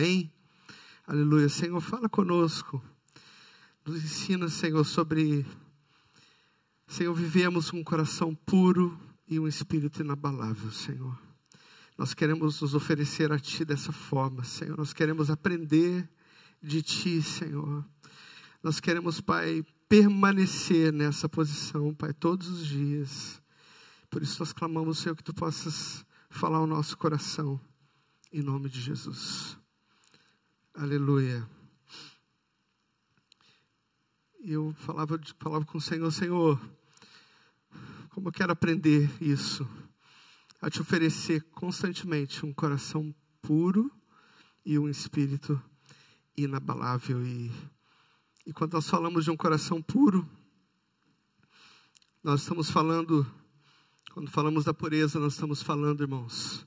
Amém? Aleluia. Senhor, fala conosco. Nos ensina, Senhor, sobre. Senhor, vivemos um coração puro e um espírito inabalável, Senhor. Nós queremos nos oferecer a Ti dessa forma, Senhor. Nós queremos aprender de Ti, Senhor. Nós queremos, Pai, permanecer nessa posição, Pai, todos os dias. Por isso nós clamamos, Senhor, que Tu possas falar ao nosso coração, em nome de Jesus. Aleluia. Eu falava, falava com o Senhor, Senhor, como eu quero aprender isso, a te oferecer constantemente um coração puro e um espírito inabalável. E, e quando nós falamos de um coração puro, nós estamos falando, quando falamos da pureza, nós estamos falando, irmãos,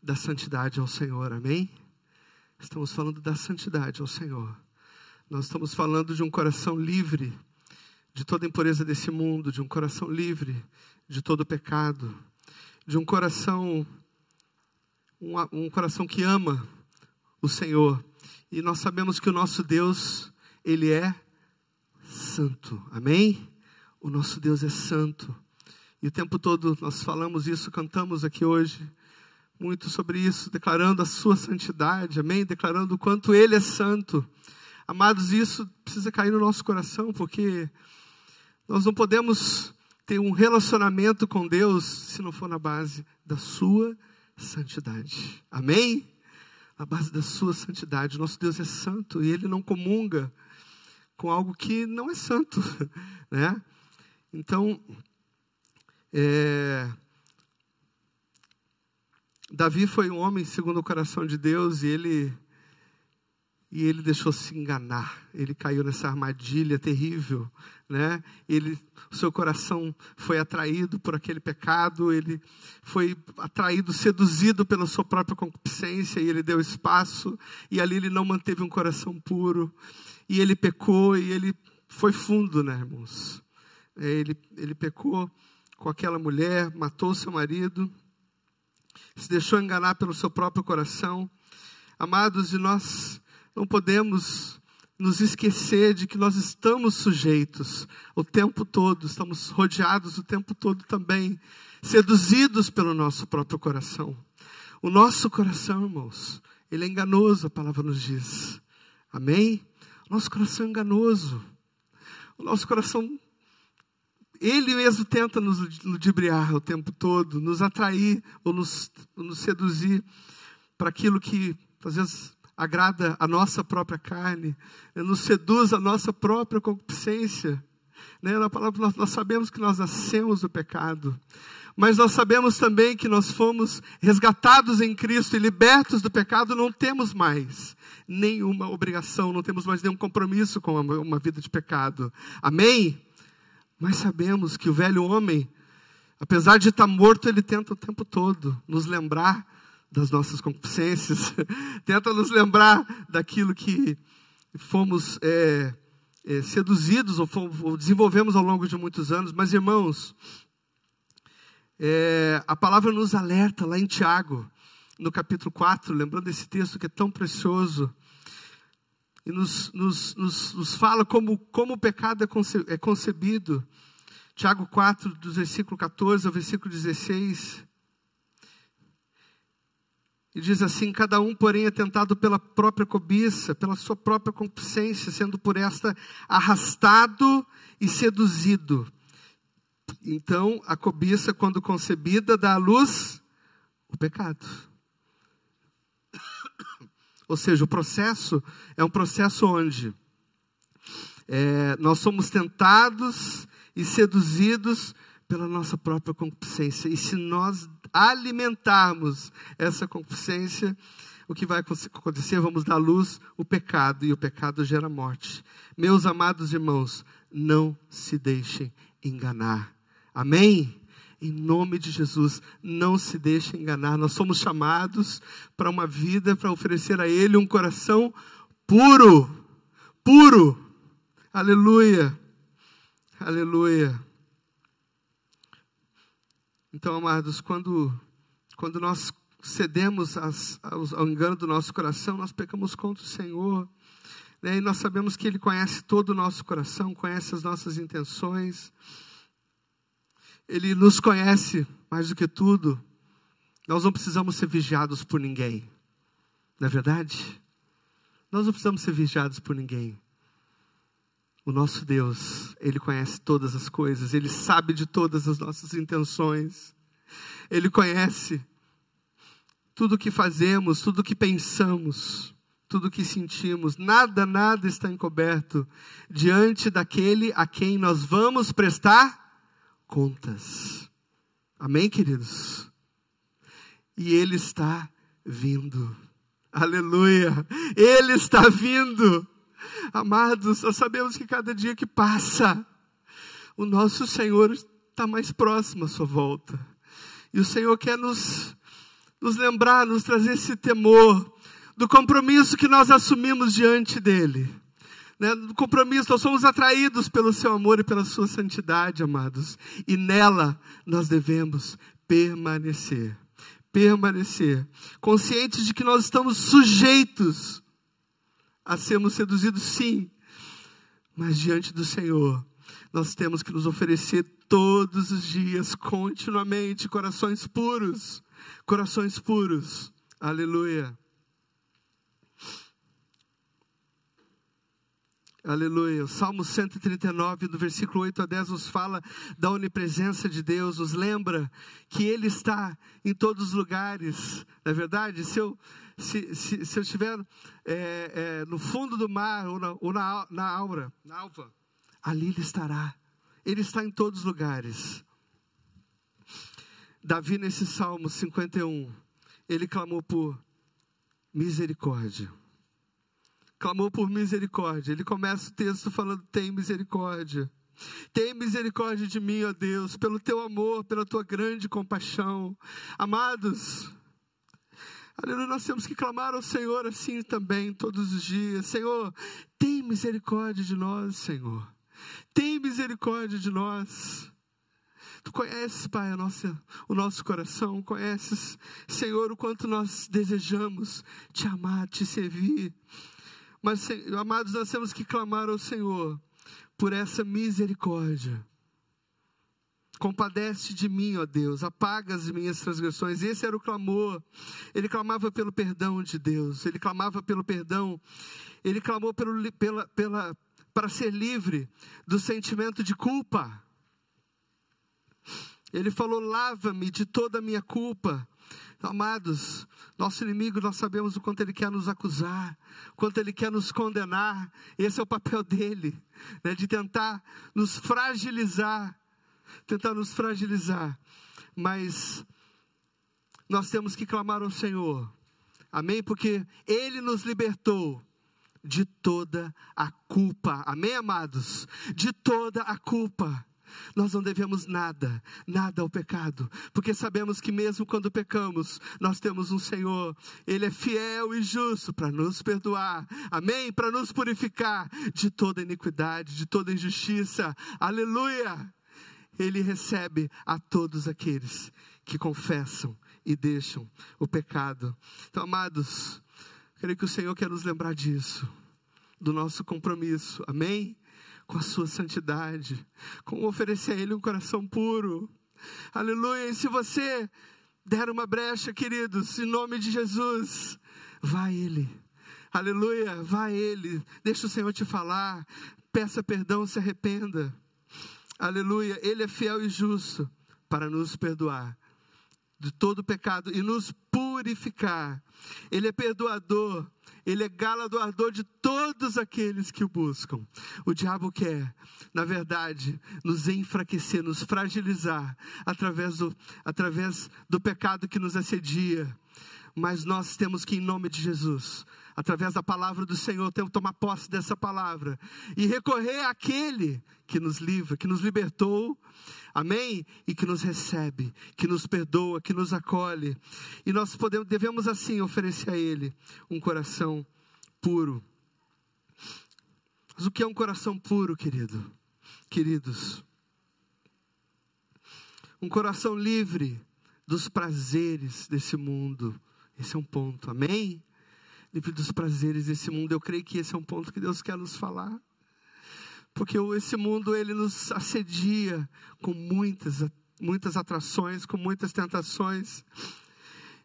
da santidade ao Senhor, amém? Estamos falando da santidade ao Senhor. Nós estamos falando de um coração livre de toda impureza desse mundo, de um coração livre de todo pecado, de um coração um, um coração que ama o Senhor. E nós sabemos que o nosso Deus, ele é santo. Amém? O nosso Deus é santo. E o tempo todo nós falamos isso, cantamos aqui hoje muito sobre isso, declarando a sua santidade, amém? Declarando o quanto ele é santo. Amados, isso precisa cair no nosso coração, porque nós não podemos ter um relacionamento com Deus se não for na base da sua santidade. Amém? Na base da sua santidade. Nosso Deus é santo e ele não comunga com algo que não é santo, né? Então, é, Davi foi um homem segundo o coração de Deus e ele e ele deixou se enganar. Ele caiu nessa armadilha terrível, né? Ele, seu coração foi atraído por aquele pecado, ele foi atraído, seduzido pela sua própria concupiscência e ele deu espaço e ali ele não manteve um coração puro e ele pecou e ele foi fundo, né, irmãos? Ele ele pecou com aquela mulher, matou seu marido se deixou enganar pelo seu próprio coração. Amados, e nós não podemos nos esquecer de que nós estamos sujeitos o tempo todo, estamos rodeados o tempo todo também, seduzidos pelo nosso próprio coração. O nosso coração, irmãos, ele é enganoso, a palavra nos diz. Amém? Nosso coração é enganoso. O nosso coração ele mesmo tenta nos ludibriar o tempo todo, nos atrair ou nos, nos seduzir para aquilo que às vezes agrada a nossa própria carne, né, nos seduz a nossa própria concupiscência. Né? Na palavra, nós, nós sabemos que nós nascemos do pecado, mas nós sabemos também que nós fomos resgatados em Cristo e libertos do pecado, não temos mais nenhuma obrigação, não temos mais nenhum compromisso com uma, uma vida de pecado. Amém? Mas sabemos que o velho homem, apesar de estar morto, ele tenta o tempo todo nos lembrar das nossas concupiscências, tenta nos lembrar daquilo que fomos é, é, seduzidos ou, fomos, ou, desenvolvemos ao longo de muitos anos. Mas, irmãos, é, a palavra nos alerta lá em Tiago, no capítulo 4, lembrando esse texto que é tão precioso, e nos, nos, nos, nos fala como, como o pecado é, é concebido. Tiago 4, do versículo 14 ao versículo 16. E diz assim: Cada um, porém, é tentado pela própria cobiça, pela sua própria concupiscência, sendo por esta arrastado e seduzido. Então, a cobiça, quando concebida, dá à luz o pecado. Ou seja, o processo é um processo onde é, nós somos tentados e seduzidos pela nossa própria concupiscência. E se nós alimentarmos essa concupiscência, o que vai acontecer? Vamos dar luz o pecado, e o pecado gera morte. Meus amados irmãos, não se deixem enganar. Amém? Em nome de Jesus, não se deixe enganar. Nós somos chamados para uma vida, para oferecer a Ele um coração puro. Puro. Aleluia. Aleluia. Então, amados, quando, quando nós cedemos às, ao engano do nosso coração, nós pecamos contra o Senhor. Né? E nós sabemos que Ele conhece todo o nosso coração, conhece as nossas intenções. Ele nos conhece mais do que tudo. Nós não precisamos ser vigiados por ninguém. Não é verdade? Nós não precisamos ser vigiados por ninguém. O nosso Deus, Ele conhece todas as coisas, Ele sabe de todas as nossas intenções, Ele conhece tudo o que fazemos, tudo o que pensamos, tudo o que sentimos, nada, nada está encoberto diante daquele a quem nós vamos prestar contas. Amém, queridos? E Ele está vindo. Aleluia! Ele está vindo. Amados, nós sabemos que cada dia que passa, o nosso Senhor está mais próximo à sua volta. E o Senhor quer nos, nos lembrar, nos trazer esse temor do compromisso que nós assumimos diante dEle. Né? Do compromisso, nós somos atraídos pelo seu amor e pela sua santidade, amados. E nela nós devemos permanecer. Permanecer. Conscientes de que nós estamos sujeitos a sermos seduzidos, sim, mas diante do Senhor, nós temos que nos oferecer todos os dias, continuamente, corações puros, corações puros, aleluia. Aleluia. O Salmo 139, do versículo 8 a 10, nos fala da onipresença de Deus, nos lembra que Ele está em todos os lugares. Não é verdade? Se eu, se, se, se eu estiver é, é, no fundo do mar ou na, ou na, na aura, na alva, ali Ele estará. Ele está em todos os lugares. Davi, nesse Salmo 51, ele clamou por misericórdia clamou por misericórdia. Ele começa o texto falando: tem misericórdia. Tem misericórdia de mim, ó Deus, pelo teu amor, pela tua grande compaixão. Amados, aleluia, nós temos que clamar ao Senhor assim também, todos os dias. Senhor, tem misericórdia de nós, Senhor. Tem misericórdia de nós. Tu conheces, Pai, a nossa, o nosso coração, conheces, Senhor, o quanto nós desejamos te amar, te servir. Mas, amados, nós temos que clamar ao Senhor por essa misericórdia. Compadece de mim, ó Deus, apaga as minhas transgressões. Esse era o clamor. Ele clamava pelo perdão de Deus, ele clamava pelo perdão, ele clamou pelo, pela, pela, para ser livre do sentimento de culpa. Ele falou: lava-me de toda a minha culpa. Amados, nosso inimigo, nós sabemos o quanto ele quer nos acusar, quanto ele quer nos condenar. Esse é o papel dele, né, de tentar nos fragilizar, tentar nos fragilizar. Mas nós temos que clamar ao Senhor, amém? Porque Ele nos libertou de toda a culpa, amém, amados? De toda a culpa. Nós não devemos nada, nada ao pecado, porque sabemos que mesmo quando pecamos, nós temos um Senhor, Ele é fiel e justo para nos perdoar, amém? Para nos purificar de toda iniquidade, de toda injustiça, aleluia! Ele recebe a todos aqueles que confessam e deixam o pecado. Então, amados, creio que o Senhor quer nos lembrar disso, do nosso compromisso, amém? Com a sua santidade, com oferecer a Ele um coração puro. Aleluia. E se você der uma brecha, queridos, em nome de Jesus, vá a Ele. Aleluia, vá a Ele. Deixa o Senhor te falar. Peça perdão, se arrependa. Aleluia. Ele é fiel e justo para nos perdoar de todo pecado e nos purificar. Ele é perdoador ele é galardoador de todos aqueles que o buscam. O diabo quer, na verdade, nos enfraquecer, nos fragilizar através do, através do pecado que nos assedia. Mas nós temos que, em nome de Jesus, através da palavra do Senhor, temos que tomar posse dessa palavra e recorrer àquele que nos livra, que nos libertou, amém? E que nos recebe, que nos perdoa, que nos acolhe. E nós podemos, devemos assim oferecer a Ele um coração puro. Mas o que é um coração puro, querido? Queridos, um coração livre dos prazeres desse mundo. Esse é um ponto, amém? Livre dos prazeres desse mundo. Eu creio que esse é um ponto que Deus quer nos falar. Porque esse mundo, ele nos assedia com muitas, muitas atrações, com muitas tentações.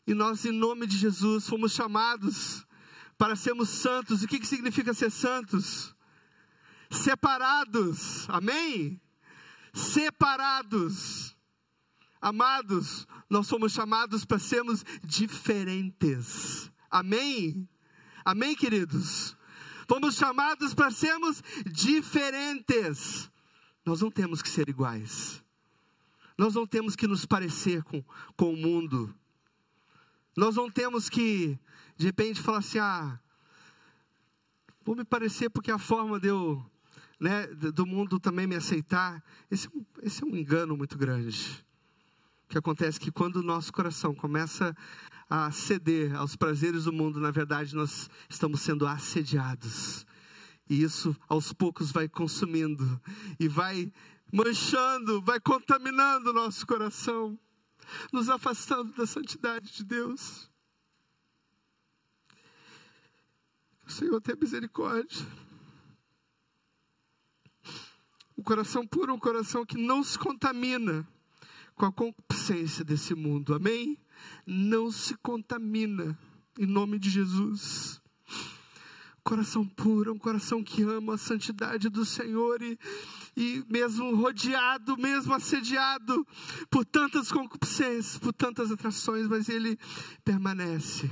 E nós, em nome de Jesus, fomos chamados para sermos santos. O que, que significa ser santos? Separados, amém? Separados. Amados, nós fomos chamados para sermos diferentes. Amém? Amém, queridos? Fomos chamados para sermos diferentes. Nós não temos que ser iguais. Nós não temos que nos parecer com, com o mundo. Nós não temos que, de repente, falar assim: ah, vou me parecer porque a forma de eu, né, do mundo também me aceitar. Esse, esse é um engano muito grande. O que acontece é que quando o nosso coração começa a ceder aos prazeres do mundo, na verdade nós estamos sendo assediados. E isso aos poucos vai consumindo e vai manchando, vai contaminando o nosso coração, nos afastando da santidade de Deus. O Senhor tem misericórdia. O coração puro um coração que não se contamina com a concupiscência desse mundo. Amém? Não se contamina em nome de Jesus. Coração puro, um coração que ama a santidade do Senhor e, e mesmo rodeado, mesmo assediado por tantas concupiscências, por tantas atrações, mas ele permanece.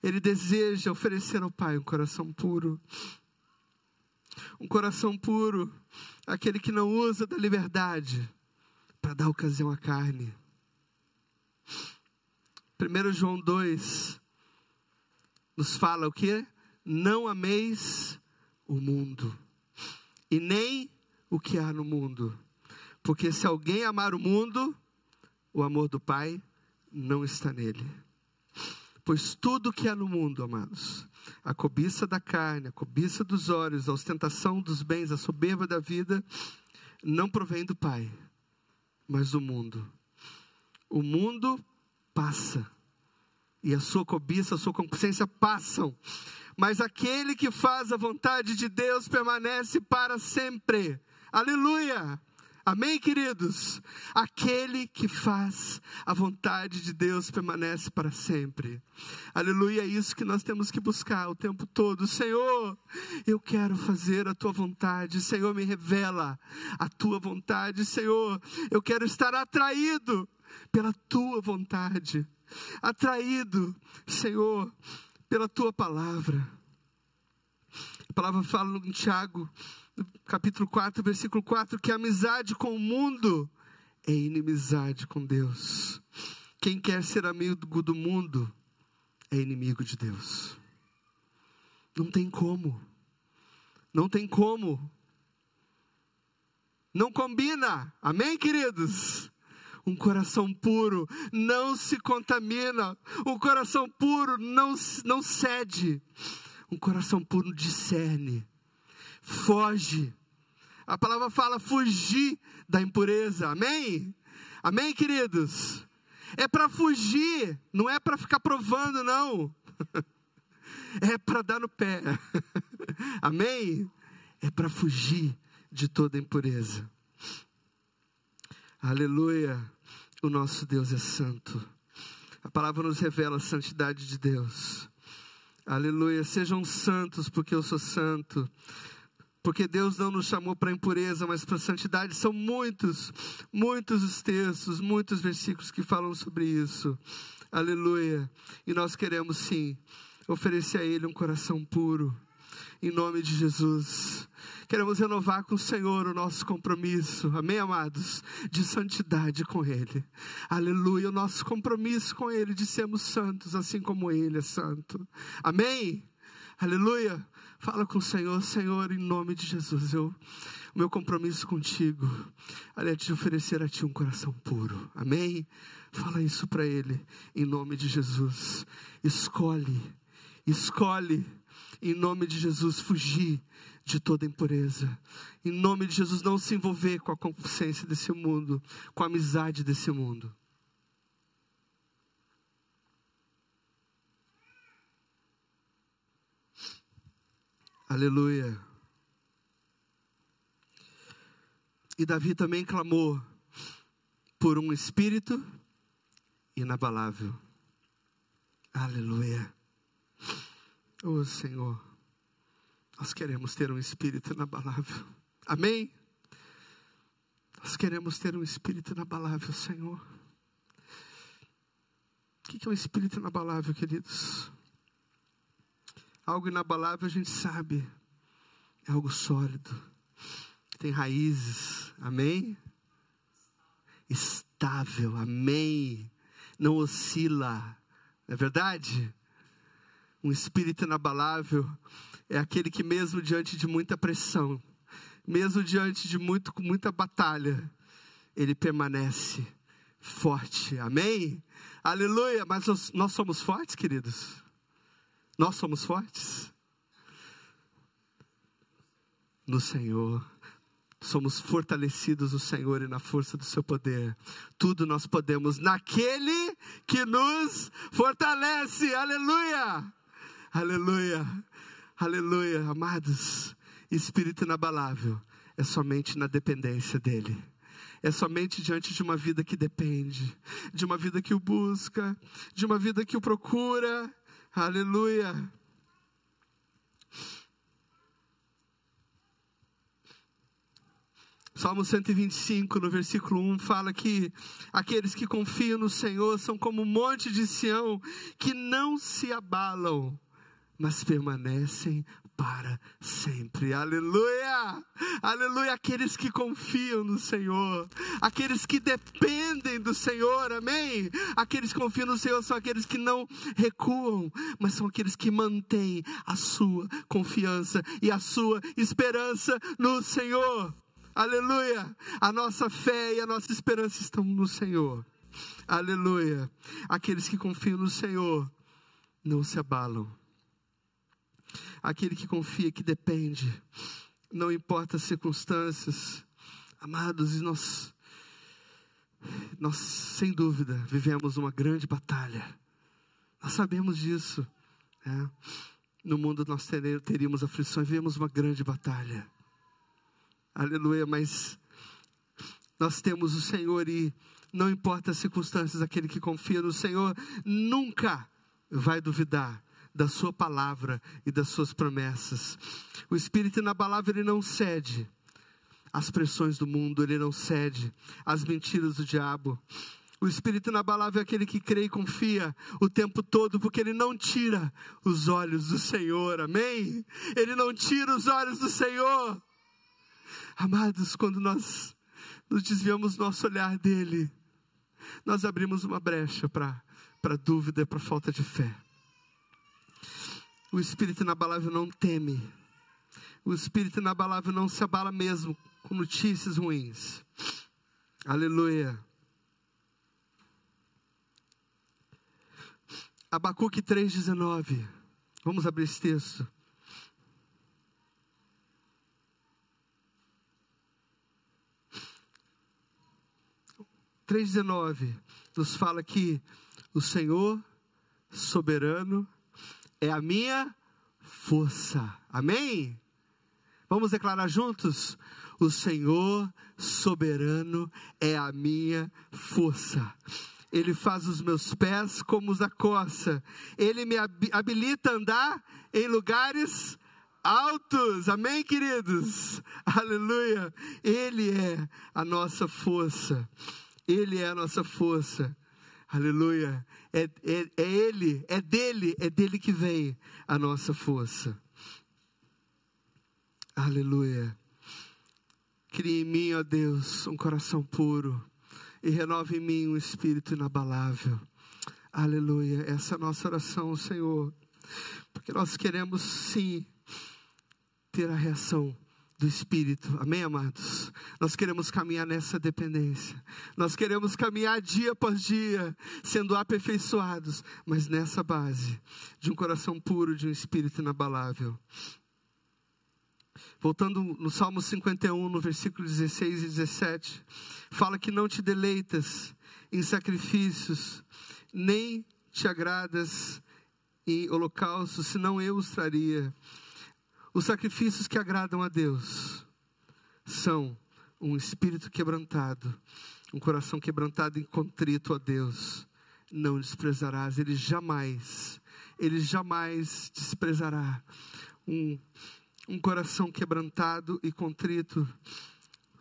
Ele deseja oferecer ao Pai um coração puro. Um coração puro, aquele que não usa da liberdade para dar ocasião à carne. 1 João 2 nos fala o que? Não ameis o mundo, e nem o que há no mundo, porque se alguém amar o mundo, o amor do Pai não está nele. Pois tudo que há no mundo, amados, a cobiça da carne, a cobiça dos olhos, a ostentação dos bens, a soberba da vida, não provém do Pai, mas o mundo. O mundo passa, e a sua cobiça, a sua consciência passam, mas aquele que faz a vontade de Deus permanece para sempre. Aleluia! Amém, queridos? Aquele que faz a vontade de Deus permanece para sempre. Aleluia, é isso que nós temos que buscar o tempo todo. Senhor, eu quero fazer a tua vontade. Senhor, me revela a tua vontade. Senhor, eu quero estar atraído pela tua vontade. Atraído, Senhor, pela tua palavra. A palavra fala no Tiago capítulo 4, versículo 4, que a amizade com o mundo é inimizade com Deus. Quem quer ser amigo do mundo é inimigo de Deus. Não tem como. Não tem como. Não combina. Amém, queridos? Um coração puro não se contamina. Um coração puro não, não cede. Um coração puro discerne foge. A palavra fala fugir da impureza. Amém? Amém, queridos? É para fugir, não é para ficar provando, não. É para dar no pé. Amém? É para fugir de toda impureza. Aleluia. O nosso Deus é santo. A palavra nos revela a santidade de Deus. Aleluia. Sejam santos, porque eu sou santo porque Deus não nos chamou para impureza, mas para santidade. São muitos, muitos os textos, muitos versículos que falam sobre isso. Aleluia. E nós queremos sim oferecer a Ele um coração puro, em nome de Jesus. Queremos renovar com o Senhor o nosso compromisso, amém, amados? De santidade com Ele. Aleluia. O nosso compromisso com Ele de sermos santos, assim como Ele é santo. Amém? Aleluia. Fala com o Senhor, Senhor, em nome de Jesus. Eu, o meu compromisso contigo é de oferecer a Ti um coração puro. Amém? Fala isso para Ele, em nome de Jesus. Escolhe, escolhe, em nome de Jesus, fugir de toda impureza. Em nome de Jesus, não se envolver com a consciência desse mundo, com a amizade desse mundo. Aleluia. E Davi também clamou por um espírito inabalável. Aleluia. Oh Senhor, nós queremos ter um espírito inabalável. Amém? Nós queremos ter um espírito inabalável, Senhor. O que é um espírito inabalável, queridos? Algo inabalável a gente sabe, é algo sólido, tem raízes, amém? Estável, amém? Não oscila, não é verdade? Um espírito inabalável é aquele que, mesmo diante de muita pressão, mesmo diante de muito, muita batalha, ele permanece forte, amém? Aleluia! Mas nós, nós somos fortes, queridos? Nós somos fortes? No Senhor. Somos fortalecidos no Senhor e na força do seu poder. Tudo nós podemos naquele que nos fortalece. Aleluia! Aleluia! Aleluia, amados. Espírito inabalável é somente na dependência dEle. É somente diante de uma vida que depende, de uma vida que o busca, de uma vida que o procura, Aleluia. Salmo 125, no versículo 1, fala que aqueles que confiam no Senhor são como um monte de Sião, que não se abalam, mas permanecem para sempre. Aleluia! Aleluia! Aqueles que confiam no Senhor, aqueles que dependem do Senhor, amém? Aqueles que confiam no Senhor são aqueles que não recuam, mas são aqueles que mantêm a sua confiança e a sua esperança no Senhor. Aleluia! A nossa fé e a nossa esperança estão no Senhor. Aleluia! Aqueles que confiam no Senhor não se abalam aquele que confia, que depende, não importa as circunstâncias, amados, e nós, nós sem dúvida vivemos uma grande batalha, nós sabemos disso, né? no mundo nós teríamos aflições, vivemos uma grande batalha, aleluia, mas nós temos o Senhor e não importa as circunstâncias, aquele que confia no Senhor nunca vai duvidar da sua palavra e das suas promessas. O espírito inabalável ele não cede às pressões do mundo, ele não cede às mentiras do diabo. O espírito inabalável é aquele que crê e confia o tempo todo, porque ele não tira os olhos do Senhor, amém? Ele não tira os olhos do Senhor. Amados, quando nós nos desviamos nosso olhar dele, nós abrimos uma brecha para dúvida e para falta de fé. O espírito inabalável não teme. O espírito inabalável não se abala mesmo com notícias ruins. Aleluia. Abacuque 3,19. Vamos abrir esse texto. Três nos fala que o Senhor soberano é a minha força. Amém? Vamos declarar juntos? O Senhor soberano é a minha força. Ele faz os meus pés como os da coça. Ele me habilita a andar em lugares altos. Amém, queridos? Aleluia. Ele é a nossa força. Ele é a nossa força. Aleluia. É, é, é Ele, é dele, é dele que vem a nossa força. Aleluia. Crie em mim, ó Deus, um coração puro e renove em mim um espírito inabalável. Aleluia. Essa é a nossa oração, Senhor. Porque nós queremos sim ter a reação do Espírito. Amém, amados? Nós queremos caminhar nessa dependência. Nós queremos caminhar dia após dia, sendo aperfeiçoados, mas nessa base de um coração puro, de um espírito inabalável. Voltando no Salmo 51, no versículo 16 e 17, fala que não te deleitas em sacrifícios, nem te agradas em holocaustos, senão eu os traria. Os sacrifícios que agradam a Deus são um espírito quebrantado, um coração quebrantado e contrito a Deus. Não desprezarás, ele jamais, ele jamais desprezará um, um coração quebrantado e contrito.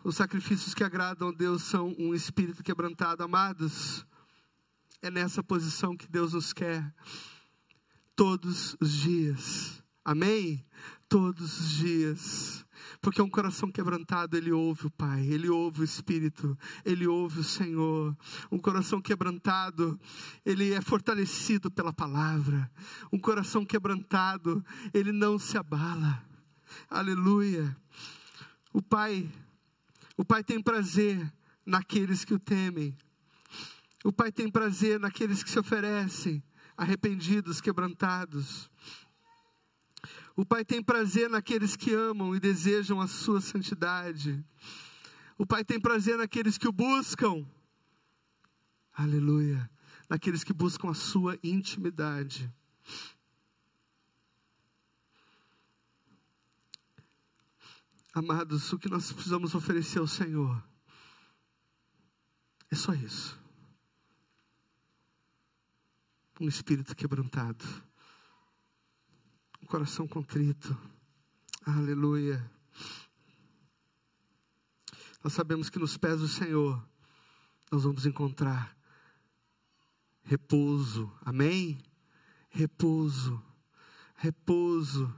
Os sacrifícios que agradam a Deus são um espírito quebrantado, amados. É nessa posição que Deus nos quer todos os dias. Amém? Todos os dias. Porque um coração quebrantado, ele ouve o Pai, ele ouve o Espírito, ele ouve o Senhor. Um coração quebrantado, ele é fortalecido pela palavra. Um coração quebrantado, ele não se abala. Aleluia. O Pai, o Pai tem prazer naqueles que o temem. O Pai tem prazer naqueles que se oferecem, arrependidos, quebrantados. O Pai tem prazer naqueles que amam e desejam a sua santidade. O Pai tem prazer naqueles que o buscam. Aleluia. Naqueles que buscam a sua intimidade. Amados, o que nós precisamos oferecer ao Senhor é só isso. Um espírito quebrantado um coração contrito. Aleluia. Nós sabemos que nos pés do Senhor nós vamos encontrar repouso. Amém? Repouso. Repouso.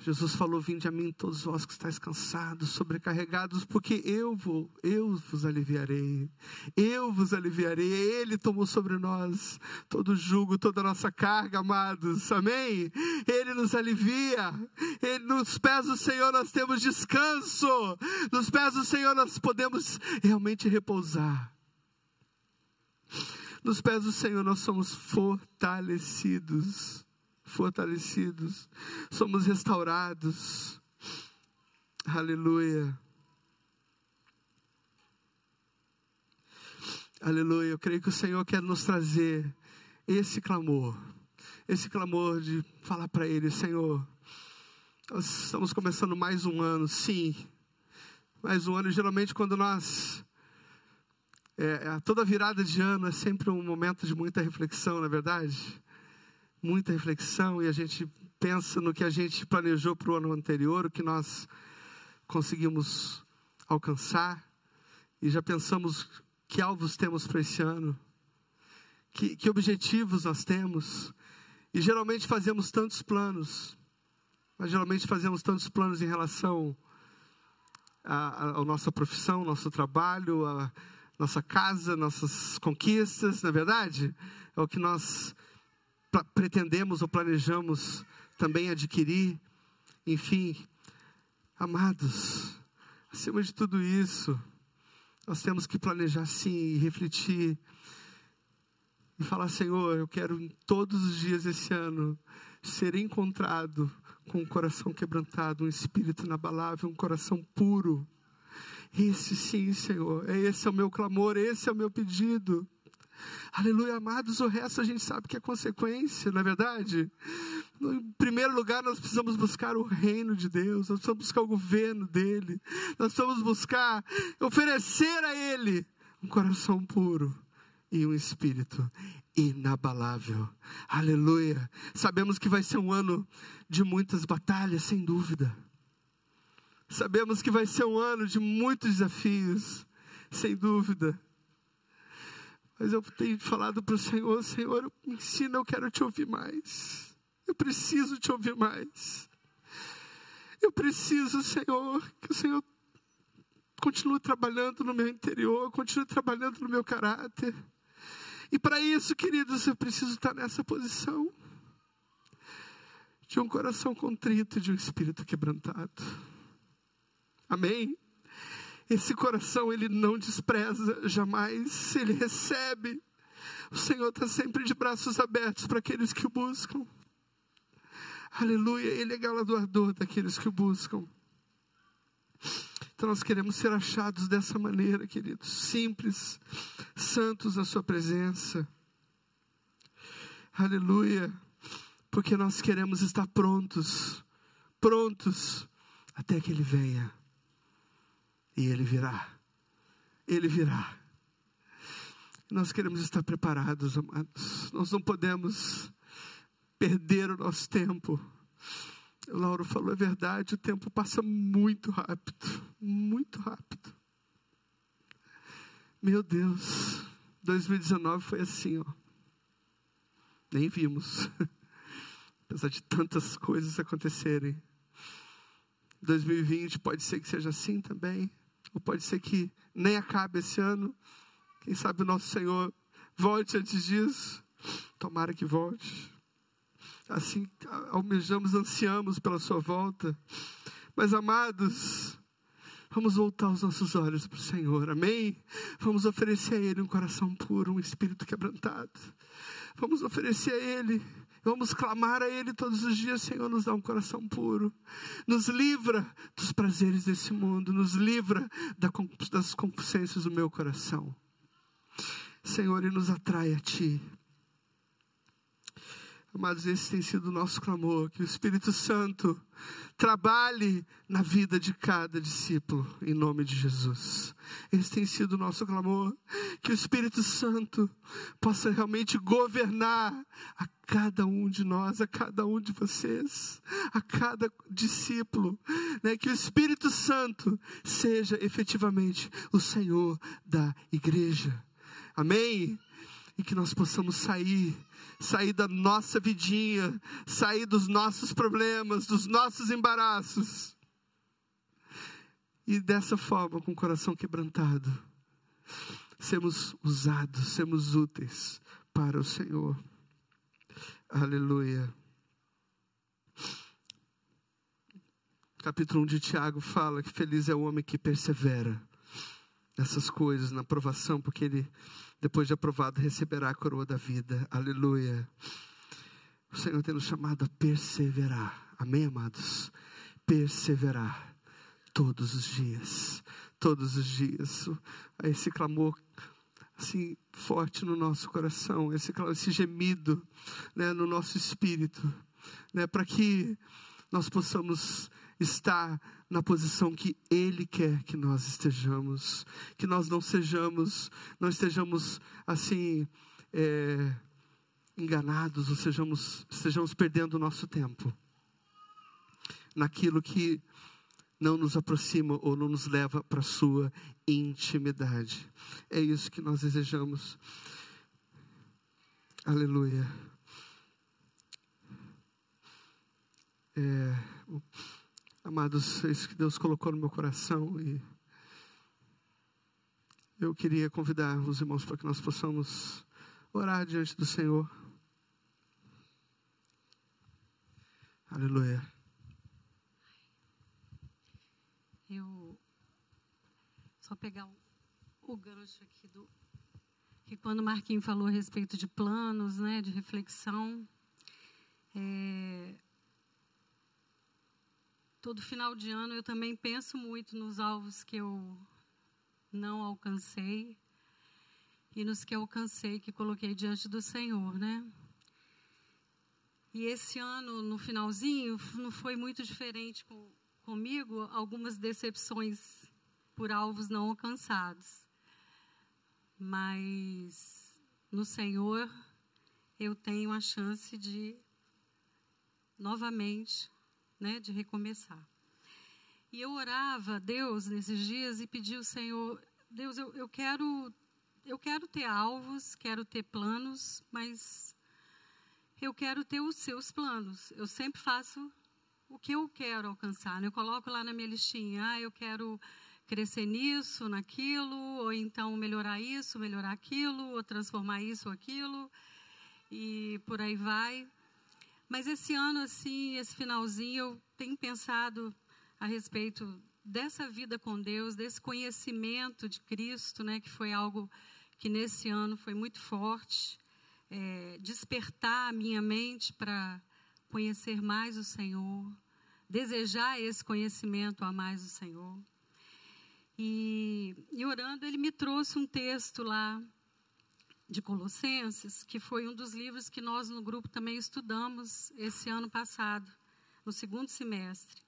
Jesus falou: Vinde a mim, todos vós que estáis cansados, sobrecarregados, porque eu vou, eu vos aliviarei. Eu vos aliviarei. Ele tomou sobre nós todo o jugo, toda a nossa carga, amados. Amém? Ele nos alivia. Ele, nos pés do Senhor nós temos descanso. Nos pés do Senhor nós podemos realmente repousar. Nos pés do Senhor nós somos fortalecidos fortalecidos, somos restaurados. Aleluia. Aleluia. Eu creio que o Senhor quer nos trazer esse clamor, esse clamor de falar para Ele: Senhor, nós estamos começando mais um ano, sim, mais um ano. Geralmente, quando nós. É, toda virada de ano é sempre um momento de muita reflexão, não é verdade? Muita reflexão e a gente pensa no que a gente planejou para o ano anterior, o que nós conseguimos alcançar, e já pensamos que alvos temos para esse ano, que, que objetivos nós temos, e geralmente fazemos tantos planos, mas geralmente fazemos tantos planos em relação à nossa profissão, nosso trabalho, a nossa casa, nossas conquistas, na é verdade? É o que nós pretendemos ou planejamos também adquirir. Enfim, amados, acima de tudo isso, nós temos que planejar sim e refletir e falar: Senhor, eu quero todos os dias esse ano ser encontrado com um coração quebrantado, um espírito inabalável, um coração puro. Esse sim, Senhor, esse é o meu clamor, esse é o meu pedido. Aleluia, amados, o resto a gente sabe que é consequência, não é verdade? Em primeiro lugar, nós precisamos buscar o reino de Deus, nós precisamos buscar o governo dele, nós precisamos buscar oferecer a Ele um coração puro e um espírito inabalável. Aleluia. Sabemos que vai ser um ano de muitas batalhas, sem dúvida. Sabemos que vai ser um ano de muitos desafios, sem dúvida. Mas eu tenho falado para o Senhor: Senhor, me ensina, eu quero te ouvir mais. Eu preciso te ouvir mais. Eu preciso, Senhor, que o Senhor continue trabalhando no meu interior, continue trabalhando no meu caráter. E para isso, queridos, eu preciso estar nessa posição de um coração contrito, de um espírito quebrantado. Amém? Esse coração ele não despreza jamais, ele recebe. O Senhor está sempre de braços abertos para aqueles que o buscam. Aleluia, Ele é galardoador daqueles que o buscam. Então nós queremos ser achados dessa maneira, queridos, simples, santos na Sua presença. Aleluia, porque nós queremos estar prontos prontos até que Ele venha. E Ele virá. Ele virá. Nós queremos estar preparados, amados. Nós não podemos perder o nosso tempo. O Lauro falou, é verdade, o tempo passa muito rápido, muito rápido. Meu Deus, 2019 foi assim, ó. Nem vimos. Apesar de tantas coisas acontecerem. 2020 pode ser que seja assim também. Ou pode ser que nem acabe esse ano. Quem sabe o nosso Senhor volte antes disso. Tomara que volte. Assim almejamos, ansiamos pela sua volta. Mas amados, vamos voltar os nossos olhos para o Senhor, amém? Vamos oferecer a Ele um coração puro, um espírito quebrantado. Vamos oferecer a Ele Vamos clamar a Ele todos os dias, Senhor, nos dá um coração puro. Nos livra dos prazeres desse mundo, nos livra das concupiscências do meu coração. Senhor, e nos atrai a Ti. Amados, esse tem sido o nosso clamor, que o Espírito Santo trabalhe na vida de cada discípulo, em nome de Jesus. Esse tem sido o nosso clamor, que o Espírito Santo possa realmente governar a cada um de nós, a cada um de vocês, a cada discípulo, né? que o Espírito Santo seja efetivamente o Senhor da igreja. Amém? E que nós possamos sair sair da nossa vidinha, sair dos nossos problemas, dos nossos embaraços. E dessa forma, com o coração quebrantado, sermos usados, sermos úteis para o Senhor. Aleluia. Capítulo 1 de Tiago fala que feliz é o homem que persevera nessas coisas, na aprovação, porque ele depois de aprovado, receberá a coroa da vida. Aleluia. O Senhor tem nos chamado a perseverar. Amém, amados? Perseverar todos os dias. Todos os dias. Esse clamor assim forte no nosso coração, esse, esse gemido né, no nosso espírito, né, para que nós possamos estar na posição que Ele quer que nós estejamos, que nós não sejamos, não estejamos assim é, enganados, ou sejamos, estejamos perdendo o nosso tempo naquilo que não nos aproxima ou não nos leva para a sua intimidade. É isso que nós desejamos. Aleluia. É, Amados, é isso que Deus colocou no meu coração e eu queria convidar os irmãos para que nós possamos orar diante do Senhor. Aleluia. Eu só pegar o, gancho aqui do que quando o Marquinhos falou a respeito de planos, né, de reflexão, todo final de ano eu também penso muito nos alvos que eu não alcancei e nos que alcancei, que coloquei diante do Senhor, né? E esse ano, no finalzinho, não foi muito diferente com, comigo, algumas decepções por alvos não alcançados. Mas no Senhor eu tenho a chance de novamente né, de recomeçar. E eu orava a Deus nesses dias e pedi ao Senhor, Deus, eu, eu quero eu quero ter alvos, quero ter planos, mas eu quero ter os seus planos. Eu sempre faço o que eu quero alcançar. Né? Eu coloco lá na minha listinha, ah, eu quero crescer nisso, naquilo, ou então melhorar isso, melhorar aquilo, ou transformar isso ou aquilo, e por aí vai. Mas esse ano, assim, esse finalzinho, eu tenho pensado a respeito dessa vida com Deus, desse conhecimento de Cristo, né, que foi algo que nesse ano foi muito forte, é, despertar a minha mente para conhecer mais o Senhor, desejar esse conhecimento a mais o Senhor. E, e orando, ele me trouxe um texto lá de Colossenses, que foi um dos livros que nós no grupo também estudamos esse ano passado, no segundo semestre.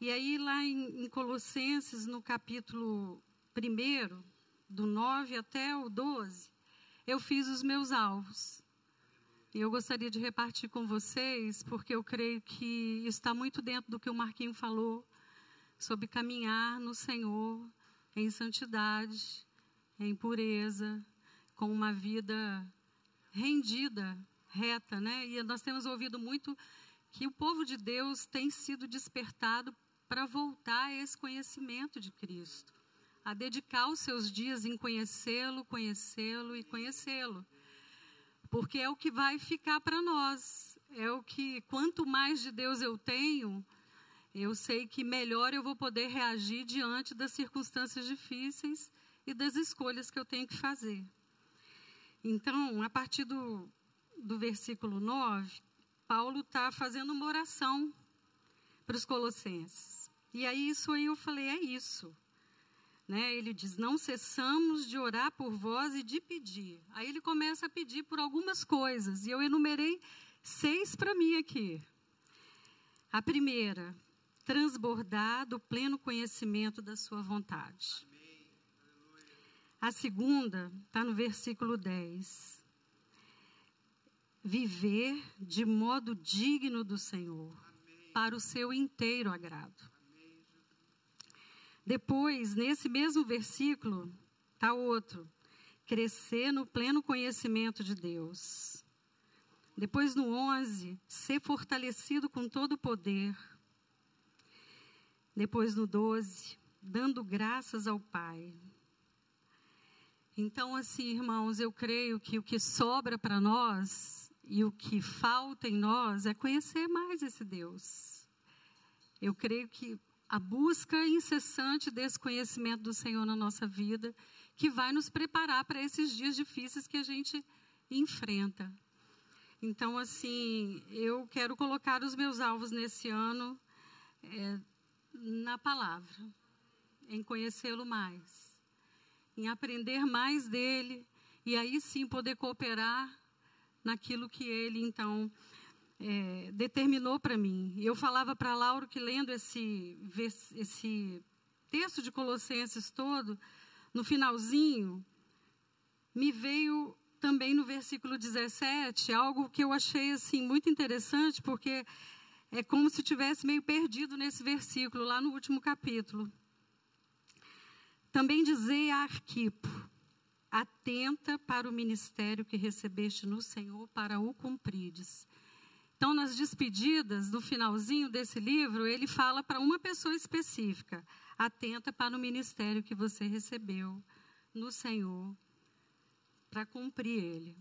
E aí, lá em, em Colossenses, no capítulo 1, do 9 até o 12, eu fiz os meus alvos. E eu gostaria de repartir com vocês, porque eu creio que está muito dentro do que o Marquinho falou sobre caminhar no Senhor em santidade, em pureza, com uma vida rendida, reta, né? E nós temos ouvido muito que o povo de Deus tem sido despertado para voltar a esse conhecimento de Cristo, a dedicar os seus dias em conhecê-lo, conhecê-lo e conhecê-lo porque é o que vai ficar para nós. É o que, quanto mais de Deus eu tenho, eu sei que melhor eu vou poder reagir diante das circunstâncias difíceis e das escolhas que eu tenho que fazer. Então, a partir do, do versículo 9, Paulo está fazendo uma oração para os colossenses. E aí, isso aí eu falei, é isso. Né? Ele diz: Não cessamos de orar por vós e de pedir. Aí ele começa a pedir por algumas coisas, e eu enumerei seis para mim aqui. A primeira, transbordar do pleno conhecimento da sua vontade. A segunda está no versículo 10. Viver de modo digno do Senhor, para o seu inteiro agrado. Depois, nesse mesmo versículo, está outro. Crescer no pleno conhecimento de Deus. Depois, no 11, ser fortalecido com todo o poder. Depois, no 12, dando graças ao Pai. Então, assim, irmãos, eu creio que o que sobra para nós e o que falta em nós é conhecer mais esse Deus. Eu creio que a busca incessante desse conhecimento do Senhor na nossa vida, que vai nos preparar para esses dias difíceis que a gente enfrenta. Então, assim, eu quero colocar os meus alvos nesse ano é, na palavra, em conhecê-lo mais, em aprender mais dele e aí sim poder cooperar naquilo que ele, então, é, determinou para mim. Eu falava para Lauro que lendo esse, esse texto de Colossenses todo, no finalzinho, me veio também no versículo 17 algo que eu achei assim muito interessante, porque é como se tivesse meio perdido nesse versículo, lá no último capítulo. Também dizei a Arquipo, atenta para o ministério que recebeste no Senhor para o cumprides. Então, nas despedidas, no finalzinho desse livro, ele fala para uma pessoa específica: atenta para o ministério que você recebeu no Senhor, para cumprir ele.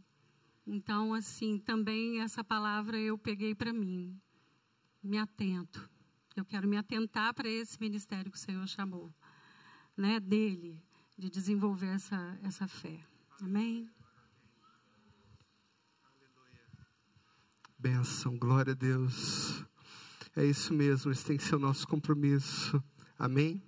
Então, assim, também essa palavra eu peguei para mim. Me atento. Eu quero me atentar para esse ministério que o Senhor chamou, né, dele, de desenvolver essa, essa fé. Amém? Benção, glória a Deus. É isso mesmo, esse tem que ser o nosso compromisso. Amém?